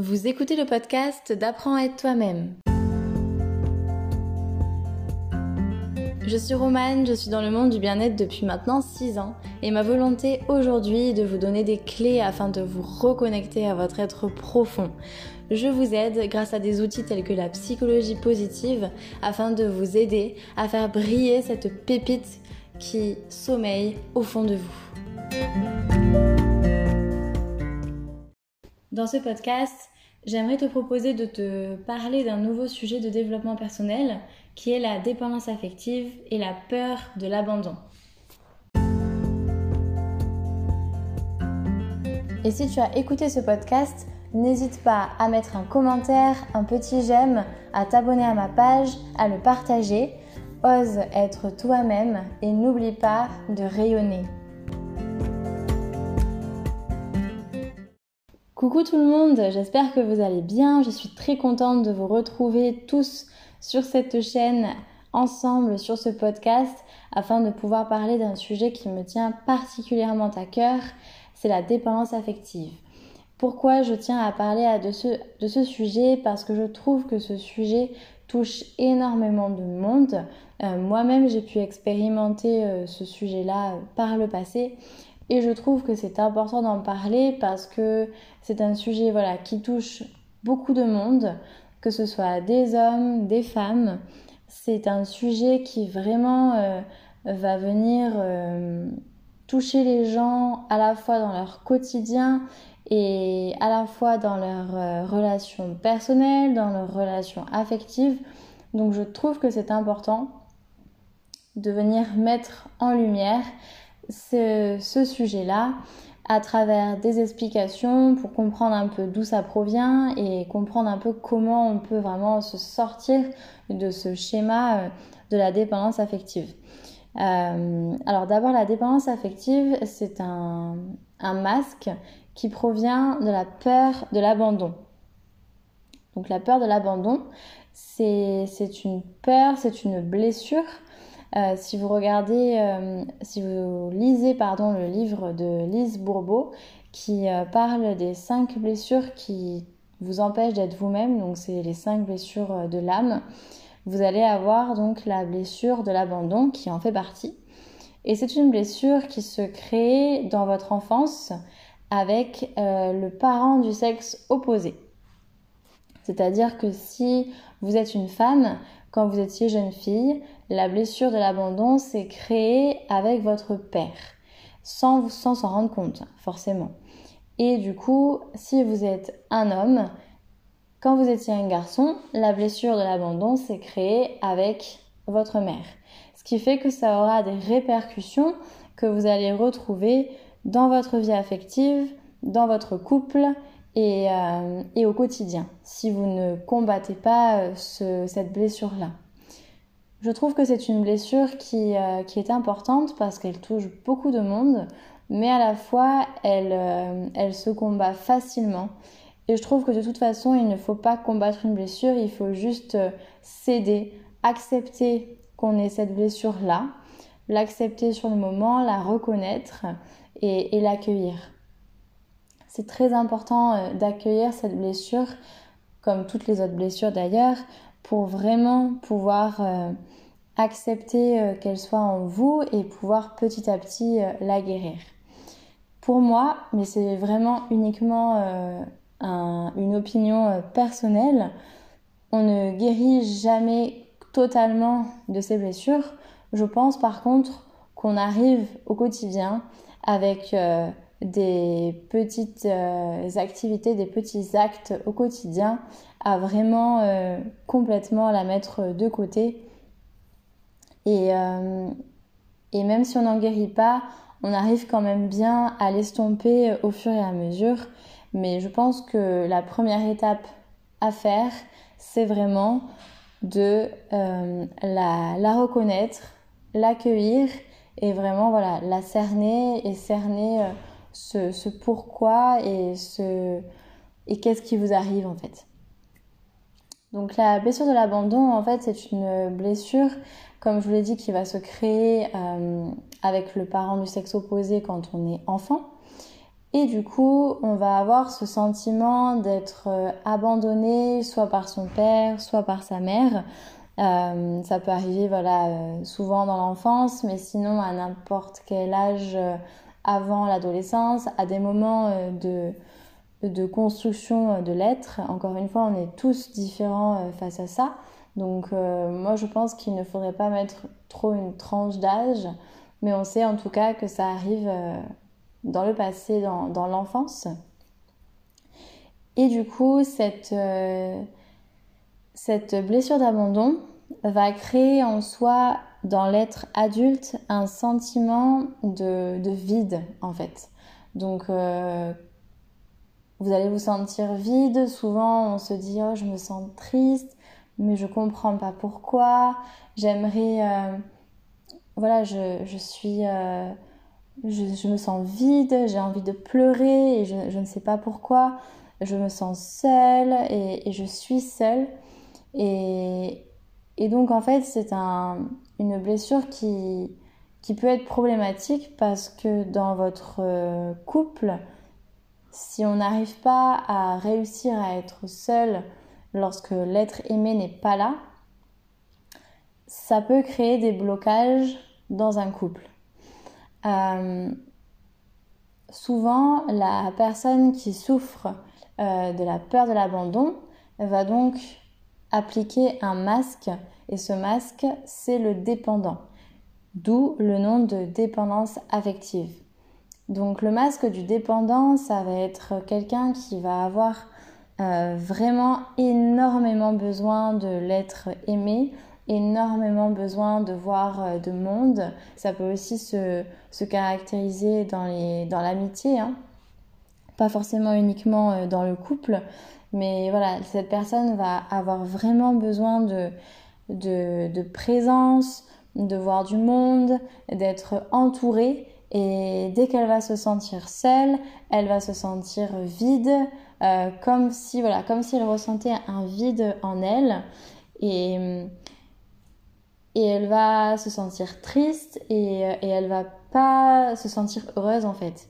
Vous écoutez le podcast d'Apprends à être toi-même. Je suis Romane, je suis dans le monde du bien-être depuis maintenant 6 ans et ma volonté aujourd'hui est de vous donner des clés afin de vous reconnecter à votre être profond. Je vous aide grâce à des outils tels que la psychologie positive afin de vous aider à faire briller cette pépite qui sommeille au fond de vous. Dans ce podcast, j'aimerais te proposer de te parler d'un nouveau sujet de développement personnel qui est la dépendance affective et la peur de l'abandon. Et si tu as écouté ce podcast, n'hésite pas à mettre un commentaire, un petit j'aime, à t'abonner à ma page, à le partager. Ose être toi-même et n'oublie pas de rayonner. Coucou tout le monde, j'espère que vous allez bien. Je suis très contente de vous retrouver tous sur cette chaîne ensemble sur ce podcast afin de pouvoir parler d'un sujet qui me tient particulièrement à cœur, c'est la dépendance affective. Pourquoi je tiens à parler de, ce, sujet? Parce que je trouve que ce sujet touche énormément de monde. Euh, moi-même, j'ai pu expérimenter euh, ce sujet-là par le passé et je trouve que c'est important d'en parler parce que c'est un sujet voilà, qui touche beaucoup de monde, que ce soit des hommes, des femmes. C'est un sujet qui vraiment euh, va venir euh, toucher les gens à la fois dans leur quotidien et à la fois dans leurs euh, relations personnelles, dans leurs relations affectives. Donc je trouve que c'est important de venir mettre en lumière ce, sujet-là à travers des explications pour comprendre un peu d'où ça provient et comprendre un peu comment on peut vraiment se sortir de ce schéma euh, de la dépendance affective. Euh, alors d'abord la dépendance affective c'est un, un, masque qui provient de la peur de l'abandon. Donc la peur de l'abandon c'est une peur, c'est une blessure euh, si vous regardez, euh, si vous lisez pardon, le livre de Lise Bourbeau qui euh, parle des cinq blessures qui vous empêchent d'être vous-même, donc c'est les cinq blessures de l'âme, vous allez avoir donc la blessure de l'abandon qui en fait partie. Et c'est une blessure qui se crée dans votre enfance avec le parent du sexe opposé. C'est-à-dire que si vous êtes une femme, quand vous étiez jeune fille, la blessure de l'abandon s'est créée avec votre père, sans s'en rendre compte, forcément. Et du coup, si vous êtes un homme, quand vous étiez un garçon, la blessure de l'abandon s'est créée avec votre mère. Ce qui fait que ça aura des répercussions que vous allez retrouver dans votre vie affective, dans votre couple et, euh, au quotidien, si vous ne combattez pas euh, cette blessure-là. Je trouve que c'est une blessure qui, euh, qui, est importante parce qu'elle touche beaucoup de monde, mais à la fois elle, se combat facilement. Et je trouve que de toute façon, il ne faut pas combattre une blessure, il faut juste céder, accepter qu'on ait cette blessure-là, l'accepter sur le moment, la reconnaître et, et l'accueillir. C'est très important d'accueillir cette blessure, comme toutes les autres blessures d'ailleurs, pour vraiment pouvoir euh, accepter euh, qu'elle soit en vous et pouvoir petit à petit euh, la guérir. Pour moi, mais c'est vraiment uniquement une opinion personnelle, on ne guérit jamais totalement de ces blessures. Je pense par contre qu'on arrive au quotidien avec des petites activités, des petits actes au quotidien à vraiment euh, complètement la mettre de côté. Et, euh, et même si on n'en guérit pas, on arrive quand même bien à l'estomper au fur et à mesure. Mais je pense que la première étape à faire, c'est vraiment de euh, la, la, reconnaître, l'accueillir et vraiment voilà, la cerner et cerner ce, pourquoi et, ce, et qu'est-ce qui vous arrive en fait. Donc la blessure de l'abandon, en fait, c'est une blessure, comme je vous l'ai dit, qui va se créer euh, avec le parent du sexe opposé quand on est enfant. Et du coup, on va avoir ce sentiment d'être euh, abandonné, soit par son père, soit par sa mère. Euh, ça peut arriver, voilà, souvent dans l'enfance, mais sinon à n'importe quel âge avant l'adolescence, à des moments de, de construction de l'être. Encore une fois, on est tous différents face à ça. Donc, moi, je pense qu'il ne faudrait pas mettre trop une tranche d'âge, mais on sait en tout cas que ça arrive dans le passé, dans, l'enfance. Et du coup, cette, euh, cette blessure d'abandon va créer en soi, dans l'être adulte, un sentiment de, vide, en fait. Donc, euh, vous allez vous sentir vide. Souvent, on se dit, oh, je me sens triste, mais je comprends pas pourquoi. J'aimerais... Euh, voilà, je, je suis je, me sens vide, j'ai envie de pleurer et je, ne sais pas pourquoi. Je me sens seule et, je suis seule. Et, donc en fait c'est une blessure qui, qui peut être problématique parce que dans votre euh, couple, si on n'arrive pas à réussir à être seul lorsque l'être aimé n'est pas là, ça peut créer des blocages dans un couple. Euh, souvent, la personne qui souffre euh, de la peur de l'abandon va donc appliquer un masque et ce masque, c'est le dépendant, d'où le nom de dépendance affective. Donc le masque du dépendant, ça va être quelqu'un qui va avoir euh, vraiment énormément besoin de l'être aimé, énormément besoin de voir euh, de monde. Ça peut aussi se, se caractériser dans, les, dans l'amitié, hein. pas forcément uniquement euh, dans le couple, mais voilà, cette personne va avoir vraiment besoin de, de, de présence, de voir du monde, d'être entourée. Et dès qu'elle va se sentir seule, elle va se sentir vide, euh, comme si voilà, comme si elle ressentait un vide en elle. Et et elle va se sentir triste et, euh, et elle va pas se sentir heureuse en fait.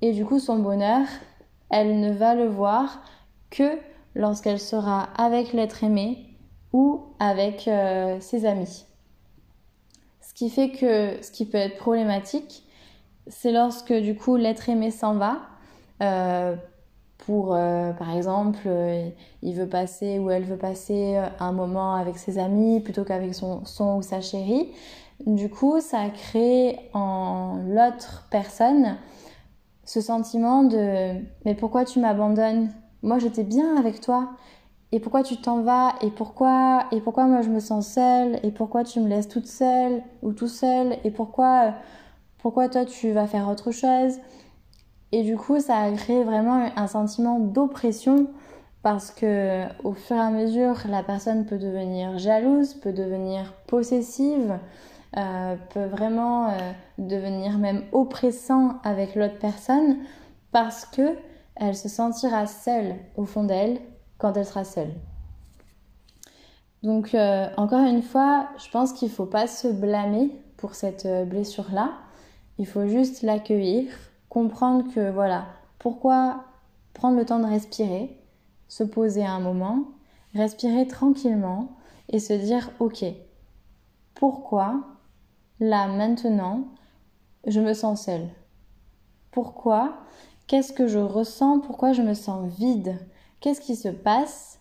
Et du coup, son bonheur, elle ne va le voir que lorsqu'elle sera avec l'être aimé ou avec euh, ses amis. Ce qui fait que ce qui peut être problématique, c'est lorsque du coup l'être aimé s'en va. Euh, pour, euh, par exemple, il veut passer ou elle veut passer un moment avec ses amis plutôt qu'avec son, son ou sa chérie. Du coup, ça crée en l'autre personne ce sentiment de mais pourquoi tu m'abandonnes? Moi, j'étais bien avec toi. Et pourquoi tu t'en vas? Et pourquoi Et pourquoi moi je me sens seule? Et pourquoi tu me laisses toute seule ou tout seul? Et pourquoi pourquoi toi tu vas faire autre chose? Et du coup, ça a créé vraiment un sentiment d'oppression parce que au fur et à mesure, la personne peut devenir jalouse, peut devenir possessive, euh, peut vraiment euh, devenir même oppressant avec l'autre personne parce que elle se sentira seule au fond d'elle quand elle sera seule. Donc euh, encore une fois, je pense qu'il ne faut pas se blâmer pour cette blessure-là. Il faut juste l'accueillir, comprendre que voilà, pourquoi prendre le temps de respirer, se poser un moment, respirer tranquillement et se dire ok, pourquoi là maintenant je me sens seule? Pourquoi Qu'est-ce que je ressens? Pourquoi je me sens vide? Qu'est-ce qui se passe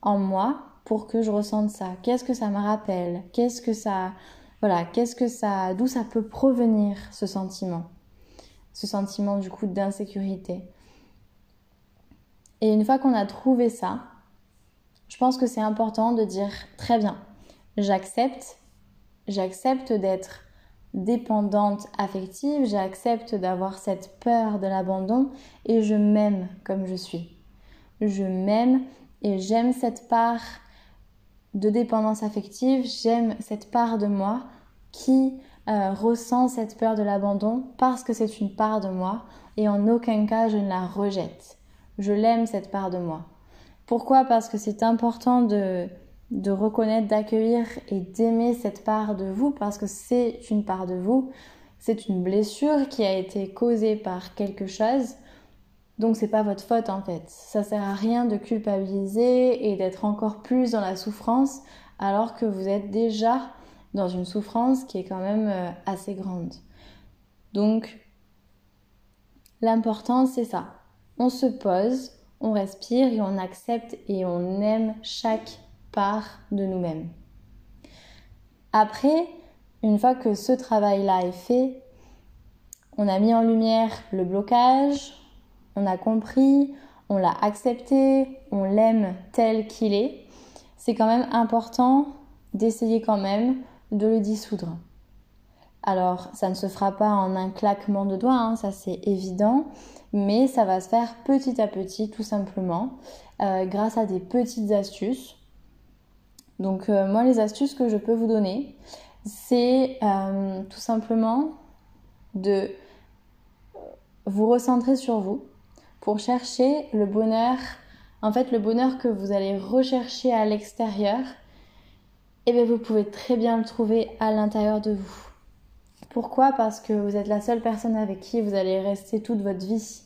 en moi pour que je ressente ça? Qu'est-ce que ça me rappelle? Qu'est-ce que ça voilà, qu'est-ce que ça d'où ça peut provenir ce sentiment? Ce sentiment du coup d'insécurité. Et une fois qu'on a trouvé ça, je pense que c'est important de dire très bien, j'accepte, j'accepte d'être dépendante affective, j'accepte d'avoir cette peur de l'abandon et je m'aime comme je suis. Je m'aime et j'aime cette part de dépendance affective, j'aime cette part de moi qui euh, ressent cette peur de l'abandon parce que c'est une part de moi et en aucun cas je ne la rejette. Je l'aime cette part de moi. Pourquoi? Parce que c'est important de, de reconnaître, d'accueillir et d'aimer cette part de vous parce que c'est une part de vous. C'est une blessure qui a été causée par quelque chose Donc c'est pas votre faute en fait. Ça sert à rien de culpabiliser et d'être encore plus dans la souffrance alors que vous êtes déjà dans une souffrance qui est quand même euh, assez grande. Donc l'important c'est ça. On se pose, on respire et on accepte et on aime chaque part de nous-mêmes. Après, une fois que ce travail-là est fait, on a mis en lumière le blocage, on a compris, on l'a accepté, on l'aime tel qu'il est, c'est quand même important d'essayer quand même de le dissoudre. Alors, ça ne se fera pas en un claquement de doigts, hein, ça c'est évident, mais ça va se faire petit à petit, tout simplement, euh, grâce à des petites astuces. Donc, euh, moi, les astuces que je peux vous donner, c'est euh, tout simplement de vous recentrer sur vous, pour chercher le bonheur, en fait le bonheur que vous allez rechercher à l'extérieur, et eh bien vous pouvez très bien le trouver à l'intérieur de vous. Pourquoi? Parce que vous êtes la seule personne avec qui vous allez rester toute votre vie.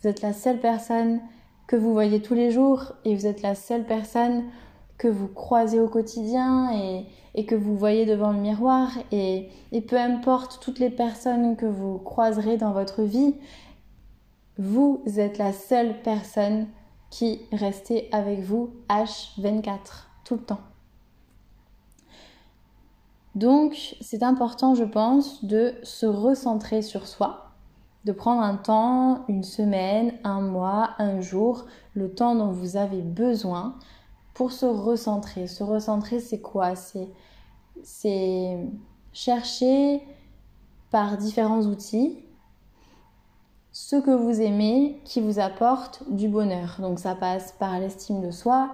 Vous êtes la seule personne que vous voyez tous les jours et vous êtes la seule personne que vous croisez au quotidien et, et que vous voyez devant le miroir. Et, et, peu importe toutes les personnes que vous croiserez dans votre vie, vous êtes la seule personne qui restait avec vous H24 tout le temps. Donc, c'est important, je pense, de se recentrer sur soi, de prendre un temps, une semaine, un mois, un jour, le temps dont vous avez besoin pour se recentrer. Se recentrer, c'est quoi? C'est chercher par différents outils ce que vous aimez qui vous apporte du bonheur. Donc ça passe par l'estime de soi,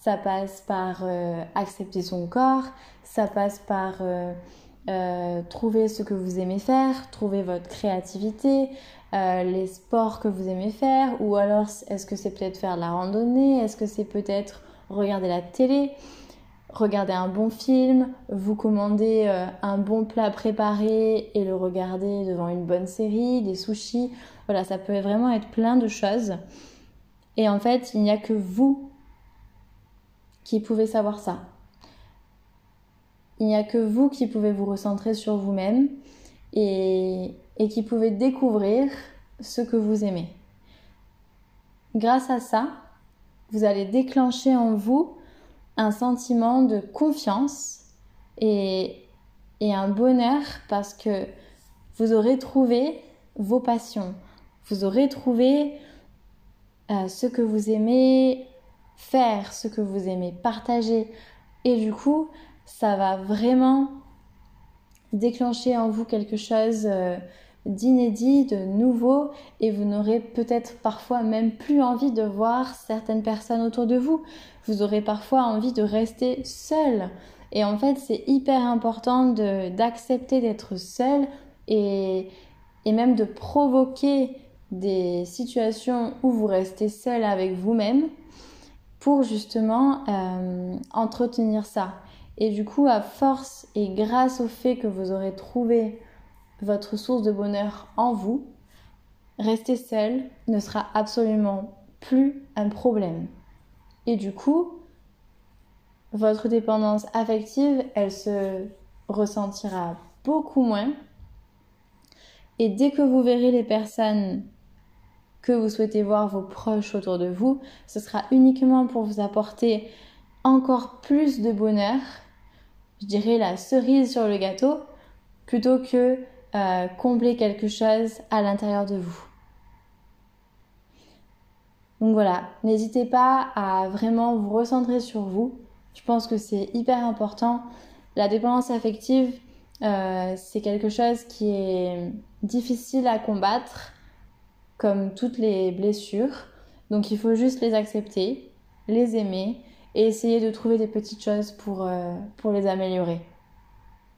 ça passe par euh, accepter son corps, ça passe par euh, euh, trouver ce que vous aimez faire, trouver votre créativité, les sports que vous aimez faire, ou alors est-ce que c'est peut-être faire de la randonnée, est-ce que c'est peut-être regarder la télé, regarder un bon film, vous commander un bon plat préparé et le regarder devant une bonne série, des sushis. Voilà, ça peut vraiment être plein de choses. Et en fait, il n'y a que vous qui pouvez savoir ça. Il n'y a que vous qui pouvez vous recentrer sur vous-même et, et qui pouvez découvrir ce que vous aimez. Grâce à ça, vous allez déclencher en vous un sentiment de confiance et, et un bonheur parce que vous aurez trouvé vos passions, vous aurez trouvé euh, ce que vous aimez faire, ce que vous aimez partager. Et du coup, ça va vraiment déclencher en vous quelque chose euh, d'inédit, de nouveau, et vous n'aurez peut-être parfois même plus envie de voir certaines personnes autour de vous. Vous aurez parfois envie de rester seul. Et en fait, c'est hyper important d'accepter d'être seul et, et même de provoquer des situations où vous restez seul avec vous-même pour justement euh, entretenir ça. Et du coup, à force et grâce au fait que vous aurez trouvé votre source de bonheur en vous, rester seul ne sera absolument plus un problème. Et du coup, votre dépendance affective, elle se ressentira beaucoup moins. Et dès que vous verrez les personnes que vous souhaitez voir vos proches autour de vous, ce sera uniquement pour vous apporter encore plus de bonheur, je dirais la cerise sur le gâteau, plutôt que euh, combler quelque chose à l'intérieur de vous. Donc voilà, n'hésitez pas à vraiment vous recentrer sur vous. Je pense que c'est hyper important. La dépendance affective, euh, c'est quelque chose qui est difficile à combattre comme toutes les blessures. Donc il faut juste les accepter, les aimer et essayer de trouver des petites choses pour, euh, pour les améliorer.